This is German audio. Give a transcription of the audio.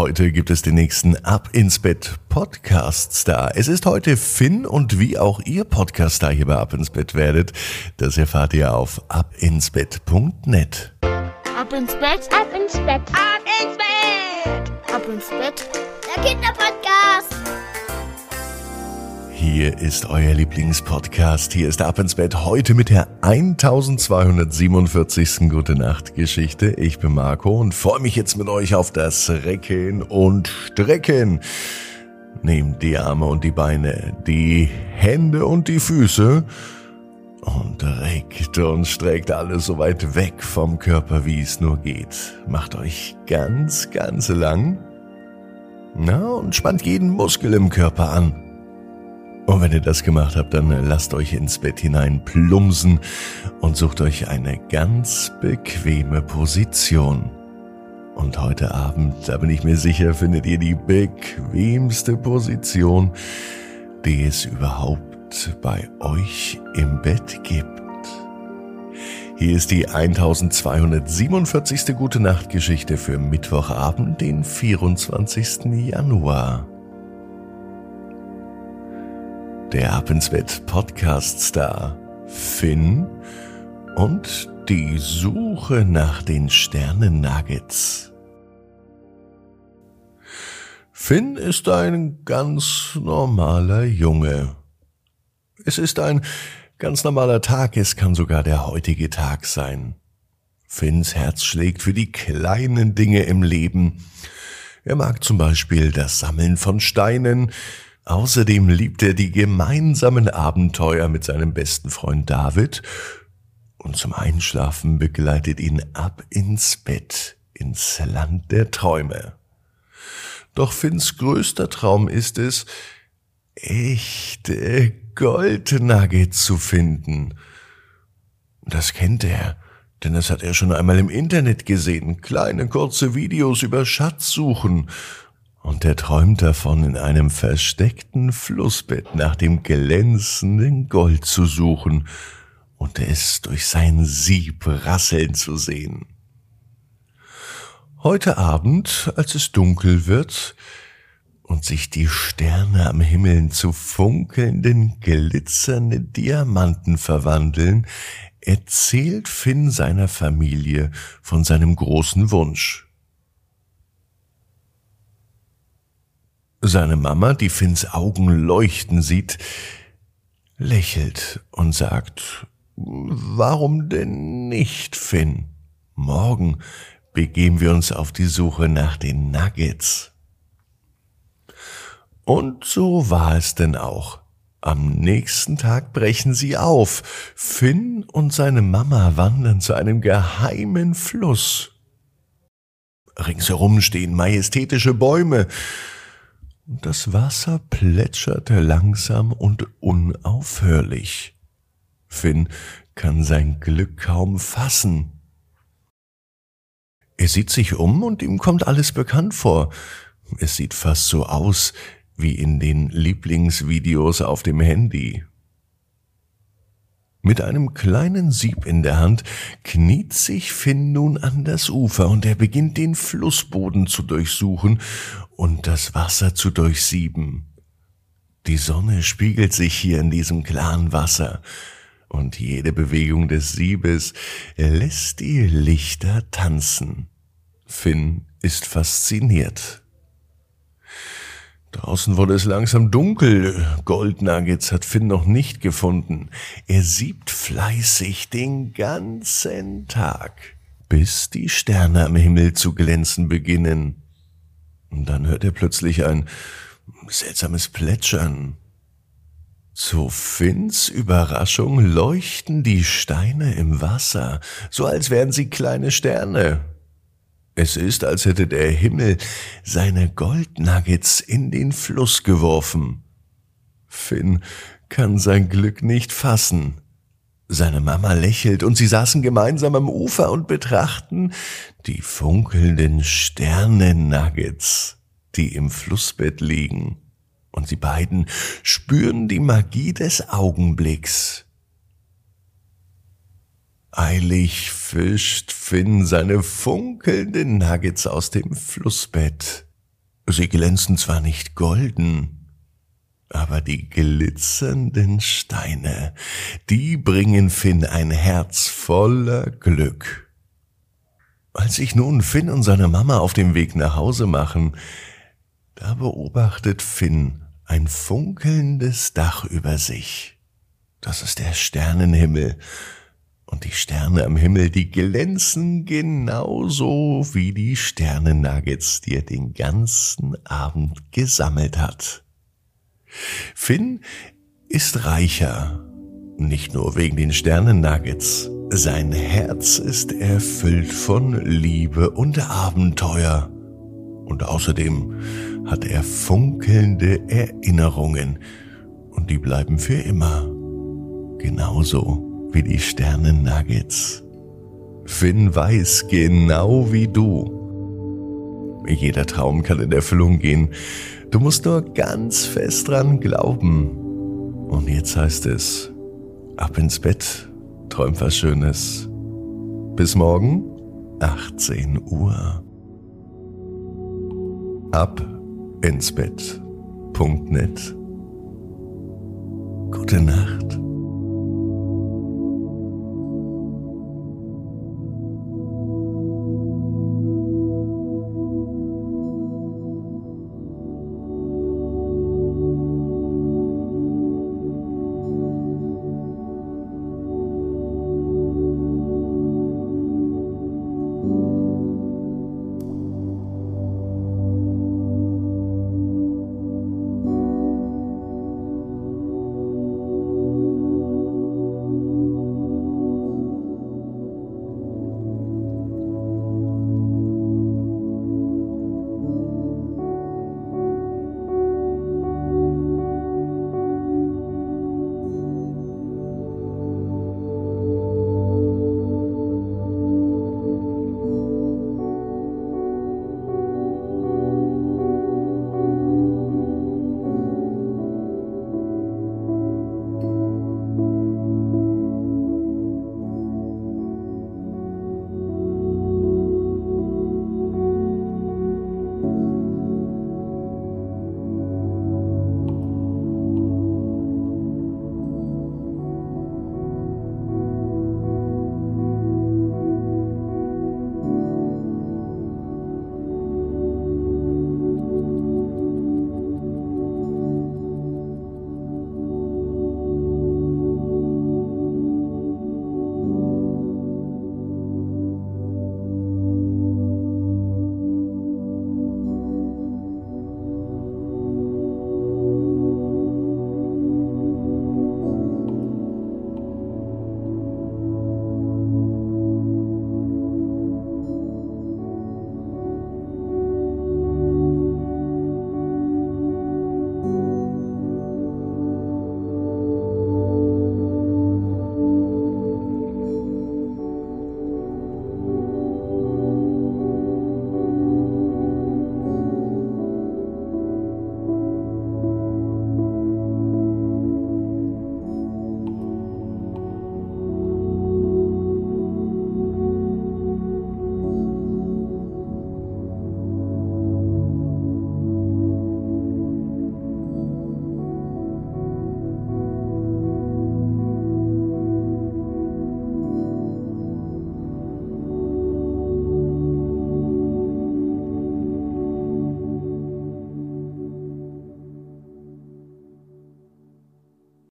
Heute gibt es den nächsten Ab ins Bett Podcast Star. Es ist heute Finn und wie auch ihr Podcast Star hier bei Ab ins Bett werdet, das erfahrt ihr auf abinsbett.net. Ab ins Bett, ab ins Bett, ab ins Bett, ab ins Bett, der Kinderpodcast. Hier ist euer Lieblingspodcast. Hier ist Ab ins Bett heute mit der 1247. Gute Nacht Geschichte. Ich bin Marco und freue mich jetzt mit euch auf das Recken und Strecken. Nehmt die Arme und die Beine, die Hände und die Füße und reckt und streckt alles so weit weg vom Körper, wie es nur geht. Macht euch ganz, ganz lang. Na, und spannt jeden Muskel im Körper an. Und wenn ihr das gemacht habt, dann lasst euch ins Bett hinein plumsen und sucht euch eine ganz bequeme Position. Und heute Abend, da bin ich mir sicher, findet ihr die bequemste Position, die es überhaupt bei euch im Bett gibt. Hier ist die 1247. Gute Nacht Geschichte für Mittwochabend, den 24. Januar. Der Ab ins Bett Podcast Star Finn und die Suche nach den Sternen Nuggets. Finn ist ein ganz normaler Junge. Es ist ein ganz normaler Tag, es kann sogar der heutige Tag sein. Finns Herz schlägt für die kleinen Dinge im Leben. Er mag zum Beispiel das Sammeln von Steinen, Außerdem liebt er die gemeinsamen Abenteuer mit seinem besten Freund David und zum Einschlafen begleitet ihn ab ins Bett, ins Land der Träume. Doch Finns größter Traum ist es, echte Goldnuggets zu finden. Das kennt er, denn das hat er schon einmal im Internet gesehen, kleine kurze Videos über Schatzsuchen und er träumt davon, in einem versteckten Flussbett nach dem glänzenden Gold zu suchen und es durch sein Sieb rasseln zu sehen. Heute Abend, als es dunkel wird und sich die Sterne am Himmel zu funkelnden, glitzernden Diamanten verwandeln, erzählt Finn seiner Familie von seinem großen Wunsch. Seine Mama, die Finns Augen leuchten sieht, lächelt und sagt, Warum denn nicht, Finn? Morgen begeben wir uns auf die Suche nach den Nuggets. Und so war es denn auch. Am nächsten Tag brechen sie auf. Finn und seine Mama wandern zu einem geheimen Fluss. Ringsherum stehen majestätische Bäume, das Wasser plätscherte langsam und unaufhörlich. Finn kann sein Glück kaum fassen. Er sieht sich um und ihm kommt alles bekannt vor. Es sieht fast so aus wie in den Lieblingsvideos auf dem Handy. Mit einem kleinen Sieb in der Hand kniet sich Finn nun an das Ufer und er beginnt den Flussboden zu durchsuchen und das Wasser zu durchsieben. Die Sonne spiegelt sich hier in diesem klaren Wasser und jede Bewegung des Siebes lässt die Lichter tanzen. Finn ist fasziniert. Draußen wurde es langsam dunkel. Goldnuggets hat Finn noch nicht gefunden. Er siebt fleißig den ganzen Tag, bis die Sterne am Himmel zu glänzen beginnen. Und dann hört er plötzlich ein seltsames Plätschern. Zu Finns Überraschung leuchten die Steine im Wasser, so als wären sie kleine Sterne. Es ist, als hätte der Himmel seine Goldnuggets in den Fluss geworfen. Finn kann sein Glück nicht fassen. Seine Mama lächelt und sie saßen gemeinsam am Ufer und betrachten die funkelnden Sternennuggets, die im Flussbett liegen. Und sie beiden spüren die Magie des Augenblicks. Eilig fischt Finn seine funkelnden Nuggets aus dem Flussbett. Sie glänzen zwar nicht golden, aber die glitzernden Steine, die bringen Finn ein Herz voller Glück. Als sich nun Finn und seine Mama auf dem Weg nach Hause machen, da beobachtet Finn ein funkelndes Dach über sich. Das ist der Sternenhimmel. Und die Sterne am Himmel, die glänzen genauso wie die Sternennuggets, die er den ganzen Abend gesammelt hat. Finn ist reicher, nicht nur wegen den Sternennuggets. Sein Herz ist erfüllt von Liebe und Abenteuer. Und außerdem hat er funkelnde Erinnerungen. Und die bleiben für immer. Genauso wie die Sternennuggets. Finn weiß genau wie du. Jeder Traum kann in Erfüllung gehen. Du musst nur ganz fest dran glauben. Und jetzt heißt es, ab ins Bett, träum was Schönes. Bis morgen, 18 Uhr. Ab ins Bett.net. Gute Nacht.